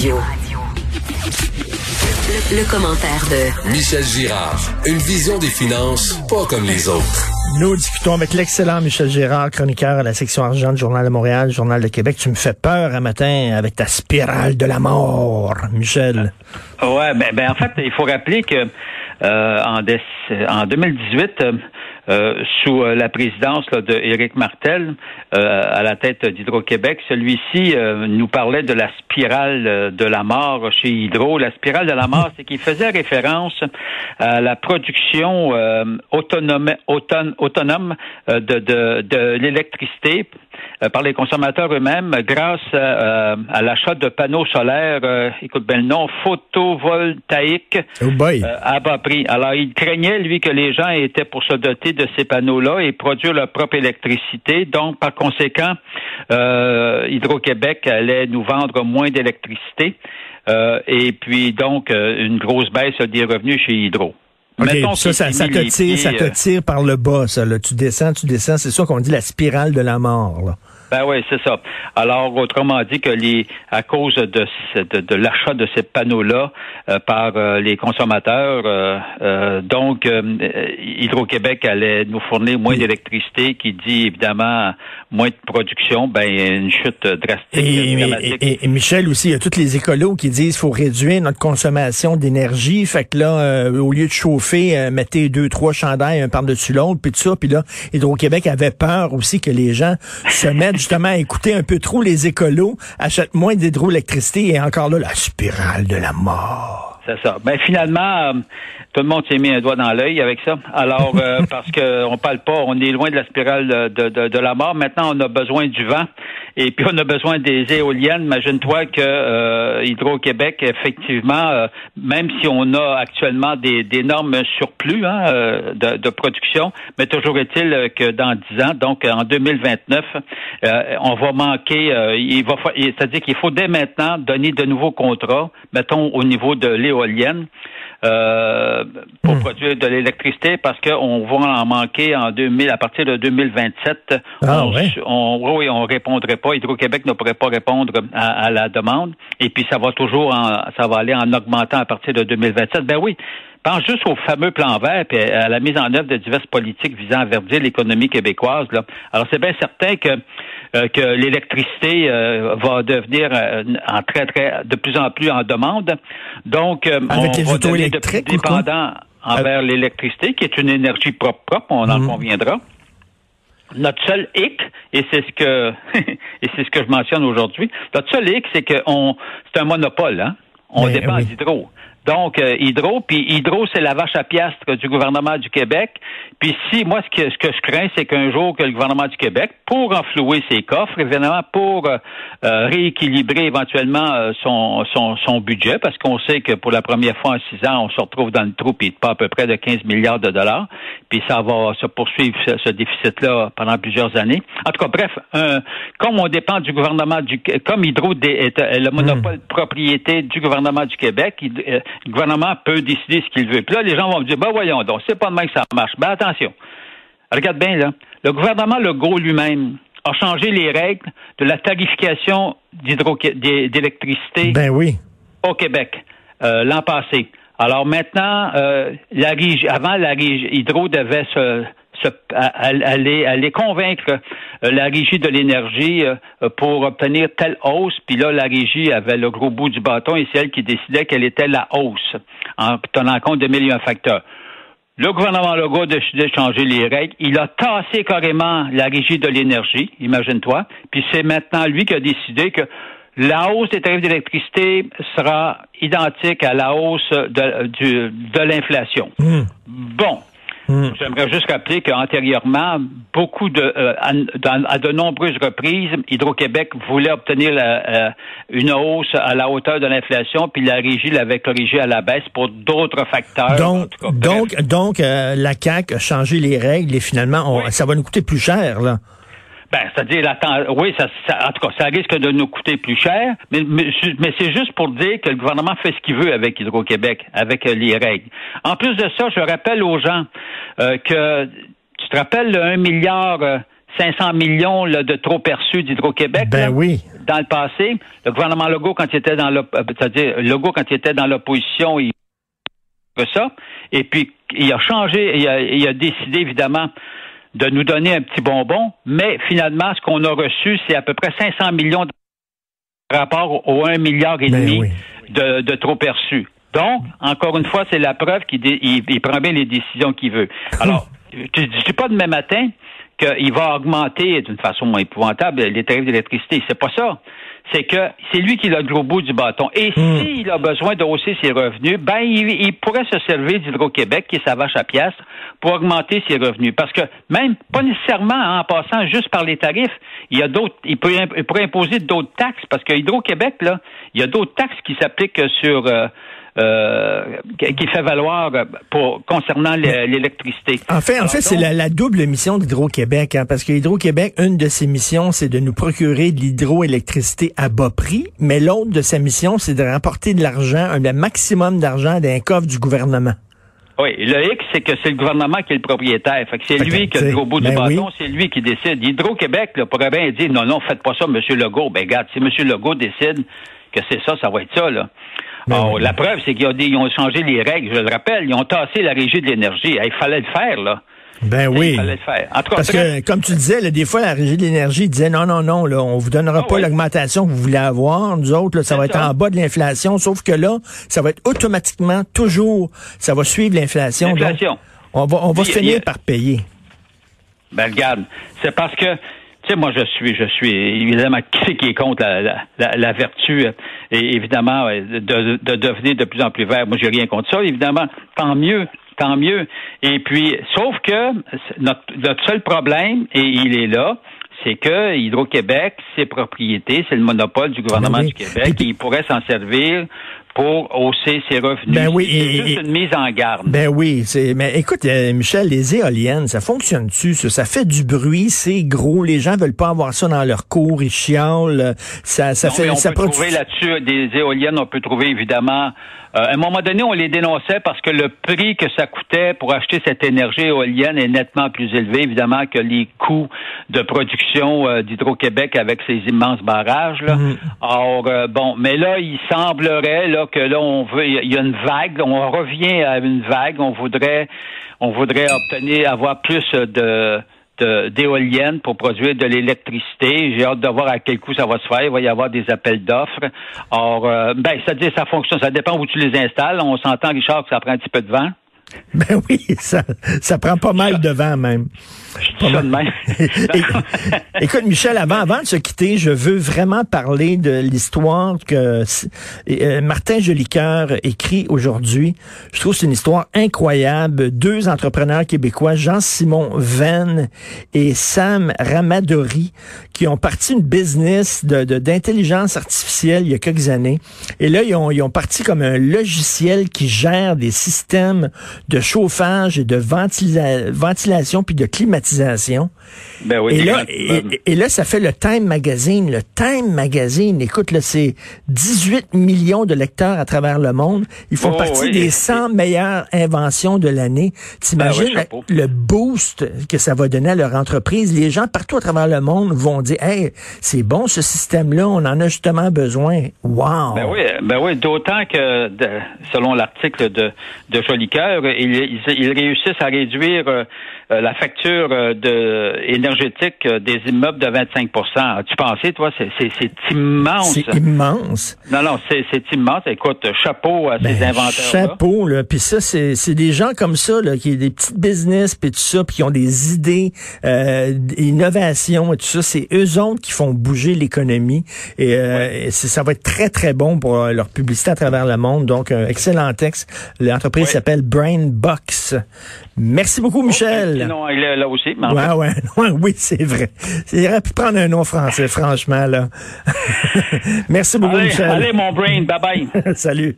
Le, commentaire de Michel Girard. Une vision des finances pas comme les autres. Nous discutons avec l'excellent Michel Girard, chroniqueur à la section argent du Journal de Montréal, Journal de Québec. Tu me fais peur un matin avec ta spirale de la mort, Michel. Ouais, ben, ben en fait, il faut rappeler que euh, en, en 2018, euh, sous euh, la présidence de Éric Martel euh, à la tête d'Hydro-Québec. Celui-ci nous parlait de la spirale de la mort chez Hydro. La spirale de la mort, c'est qu'il faisait référence à la production autonome, autonome de, de, de l'électricité euh, par les consommateurs eux-mêmes grâce euh, à l'achat de panneaux solaires, euh, écoute bien le nom, photovoltaïques oh à bas prix. Alors, il craignait, lui, que les gens étaient pour se doter de ces panneaux-là et produire leur propre électricité. Donc, par conséquent, Hydro-Québec allait nous vendre moins d'électricité. et puis, donc, une grosse baisse des revenus chez Hydro. ça, ça, te tire, ça te tire par le bas, ça. Là. Tu descends, tu descends. C'est ça qu'on dit la spirale de la mort. Là. Ben oui, c'est ça. Alors, autrement dit que les, à cause de, de, de l'achat de ces panneaux-là euh, par euh, les consommateurs, euh, donc Hydro-Québec allait nous fournir moins d'électricité, qui dit évidemment moins de production, ben une chute drastique. Et, et, Michel aussi, il y a tous les écolos qui disent qu'il faut réduire notre consommation d'énergie. Fait que là, au lieu de chauffer, mettez deux, trois chandails un par-dessus l'autre, puis tout ça. Puis là, Hydro-Québec avait peur aussi que les gens se mettent justement écouter un peu trop les écolos, achètent moins d'hydroélectricité et encore là, la spirale de la mort. C'est ça. Ben finalement, euh, tout le monde s'est mis un doigt dans l'œil avec ça. Alors, euh, parce qu'on parle pas, on est loin de la spirale de, de, de, la mort. Maintenant, on a besoin du vent. Et puis, on a besoin des éoliennes. Imagine-toi que euh, Hydro-Québec, effectivement, euh, même si on a actuellement des, d'énormes surplus hein, euh, de, de, production, mais toujours est-il que dans 10 ans, donc en 2029, on va manquer, il va, c'est-à-dire qu'il faut dès maintenant donner de nouveaux contrats, mettons au niveau de l'éolienne. Euh, pour hmm. produire de l'électricité parce qu'on va en manquer en 2000 à partir de 2027. Ah, on, ouais? on, oui, on répondrait pas. Hydro-Québec ne pourrait pas répondre à, la demande. Et puis ça va toujours, en, ça va aller en augmentant à partir de 2027. Ben oui. Pense juste au fameux plan vert et à la mise en œuvre de diverses politiques visant à verdir l'économie québécoise. Là. Alors c'est bien certain que euh, que l'électricité euh, va devenir euh, en très très de plus en plus en demande. Donc Avec on les va devenir de plus dépendant envers l'électricité, qui est une énergie propre propre, on en mhm. conviendra. Notre seul hic, et c'est ce que et c'est ce que je mentionne aujourd'hui, notre seul hic, c'est que on c'est un monopole, hein? On ben dépend d'hydro. Donc, euh, Hydro, puis Hydro, c'est la vache à piastre du gouvernement du Québec. Puis si, moi, ce que, ce que je crains, c'est qu'un jour que le gouvernement du Québec, pour enflouer ses coffres, évidemment, pour euh, euh, rééquilibrer éventuellement son, son, son, budget, parce qu'on sait que pour la première fois en six ans, on se retrouve dans le trou, puis pas à peu près de 15 milliards de dollars, puis ça va se poursuivre, ce, déficit-là, pendant plusieurs années. En tout cas, bref, comme on dépend du gouvernement du... Comme Hydro est le monopole de propriété du gouvernement du Québec, le gouvernement peut décider ce qu'il veut. Puis là, les gens vont me dire, ben voyons donc, c'est pas de même que ça marche. Ben attention. Regarde bien, là. Le gouvernement Legault lui-même a changé les règles de la tarification d'électricité ben oui. au Québec euh, l'an passé. Alors maintenant, euh, la avant, la régie, Hydro devait se, aller, aller convaincre euh, la régie de l'énergie euh, pour obtenir telle hausse. Puis là, la régie avait le gros bout du bâton et c'est elle qui décidait quelle était la hausse en tenant compte de millions de facteurs. Le gouvernement Legault a décidé de changer les règles. Il a tassé carrément la régie de l'énergie, imagine-toi. Puis c'est maintenant lui qui a décidé que la hausse des tarifs d'électricité sera identique à la hausse de, de l'inflation. Mmh. Bon, Hmm. J'aimerais juste rappeler qu'antérieurement, beaucoup de, euh, à, de nombreuses reprises, Hydro-Québec voulait obtenir euh, une hausse à la hauteur de l'inflation, puis la régie l'avait corrigé à la baisse pour d'autres facteurs. Donc, donc, donc, euh, la CAC a changé les règles et finalement, ça va nous coûter plus cher, là. Ben, c'est-à-dire, oui, ça, en tout cas, ça risque de nous coûter plus cher, mais, mais, c'est juste pour dire que le gouvernement fait ce qu'il veut avec Hydro-Québec, avec euh, les règles. En plus de ça, je rappelle aux gens euh, que, tu te rappelles le 1 milliard 500 millions de trop perçus d'Hydro-Québec. Ben oui. Dans le passé, le gouvernement Legault, quand il était dans c'est-à-dire Legault, quand il était dans l'opposition, il ça. Et puis, il a changé, il a, il a décidé, évidemment, de nous donner un petit bonbon, mais finalement, ce qu'on a reçu, c'est à peu près 500 millions de rapport au 1 milliard et ben demi de, de trop perçus. Donc, encore une fois, c'est la preuve qu'il il, prend bien les décisions qu'il veut. Alors, je ne dis pas demain matin qu'il va augmenter d'une façon épouvantable les tarifs d'électricité. C'est pas ça c'est que c'est lui qui a le gros bout du bâton. Et hmm. s'il a besoin de hausser ses revenus, ben il, pourrait se servir d'Hydro-Québec, qui est sa vache à piastres, pour augmenter ses revenus. Parce que même, pas nécessairement en passant juste par les tarifs, il y a d'autres, il, peut, pourrait imposer d'autres taxes, parce que Hydro-Québec, là, il y a d'autres taxes qui s'appliquent sur euh, qui fait valoir pour concernant l'électricité. En fait, en fait, c'est la, double mission d'Hydro-Québec, hein, parce que Hydro-Québec, une de ses missions, c'est de nous procurer de l'hydroélectricité à bas prix, mais l'autre de sa mission, c'est de rapporter de l'argent, un maximum d'argent d'un coffre du gouvernement. Oui, le X, c'est que c'est le gouvernement qui est le propriétaire. Fait que c'est lui qui a le gros bout du ben bâton, c'est lui qui décide. Hydro-Québec pourrait bien dire non, non, faites pas ça, M. Legault. Ben regarde, si M. Legault décide que c'est ça, ça va être ça, là. Ben la preuve, c'est qu'ils ont, changé les règles, je le rappelle. Ils ont tassé la régie de l'énergie. Il fallait le faire, là. Ben oui. Il fallait le faire. Parce que, comme tu disais, des fois, la régie de l'énergie disait non, non, non, là, on vous donnera ah pas l'augmentation que vous voulez avoir. Nous autres, ça va être en bas de l'inflation. Sauf que là, ça va être automatiquement, toujours, ça va suivre l'inflation. L'inflation. On va, on va finir par payer. Ben, regarde. C'est parce que tu sais, moi, je suis, je suis évidemment qui qui est contre la, vertu euh, et évidemment de, de, devenir de plus en plus vert. Moi, j'ai rien contre ça. Évidemment, tant mieux, tant mieux. Et puis, sauf que notre, notre seul problème, et il est là, c'est que Hydro-Québec, ses propriétés, c'est le monopole du gouvernement du Québec, et il pourrait s'en servir pour hausser ses revenus. Ben oui, c'est juste une mise en garde. Ben oui, c'est mais écoute euh, Michel, les éoliennes, ça fonctionne-tu ça, ça fait du bruit, c'est gros, les gens veulent pas avoir ça dans leur cour, ils chialent, ça ça fait on peut trouver là-dessus des éoliennes, on peut trouver évidemment euh, à un moment donné, on les dénonçait parce que le prix que ça coûtait pour acheter cette énergie éolienne est nettement plus élevé, évidemment, que les coûts de production euh, d'Hydro-Québec avec ces immenses barrages. Là. Mm. Or, bon, mais là, il semblerait là que là on veut, il y a une vague, on revient à une vague, on voudrait, on voudrait obtenir, avoir plus de d'éoliennes pour produire de l'électricité. J'ai hâte de voir à quel coût ça va se faire. Il va y avoir des appels d'offres. Or, euh, ben, ça dit ça fonctionne. Ça dépend où tu les installes. On s'entend, Richard, que ça prend un petit peu de vent. Ben oui, ça, ça prend pas mal de vent même. Écoute, Michel, avant, avant de se quitter, je veux vraiment parler de l'histoire que euh, Martin Jolicoeur écrit aujourd'hui. Je trouve que c'est une histoire incroyable. Deux entrepreneurs québécois, Jean-Simon Venn et Sam Ramadori, qui ont parti une business de, d'intelligence artificielle il y a quelques années. Et là, ils ont, ils ont parti comme un logiciel qui gère des systèmes de chauffage et de ventilation puis de climatisation. Ben oui, et, là, et, là, ça fait le Time Magazine. Le Time Magazine, écoute, là, c'est 18 millions de lecteurs à travers le monde. Ils font oh, partie des 100 meilleures inventions de l'année. T'imagines ben le boost que ça va donner à leur entreprise? Les gens partout à travers le monde vont dire, hey, c'est bon ce système-là, on en a justement besoin. Wow! Ben oui, ben oui d'autant que, selon l'article de, de Jolicoeur, ils, ils, réussissent à réduire euh, la facture euh, de, énergétique des immeubles de 25 As-tu pensé, toi? C'est immense. C'est immense. Non, non, c'est immense. Écoute, chapeau à ces ben, inventeurs-là. Chapeau, là. Puis ça, c'est des gens comme ça, là, qui ont des petites business, puis tout ça, puis qui ont des idées, euh, innovations et tout ça. C'est eux autres qui font bouger l'économie. Et, ça va être très, très bon pour leur publicité à travers le monde. Donc, un excellent texte. L'entreprise s'appelle Brain Box. Merci beaucoup, Michel. Non, il est là aussi. ouais, ouais, oui, c'est vrai. Il aurait pu prendre un nom français, franchement, là. Merci beaucoup, Michel. Allez, mon brain, bye bye. Salut.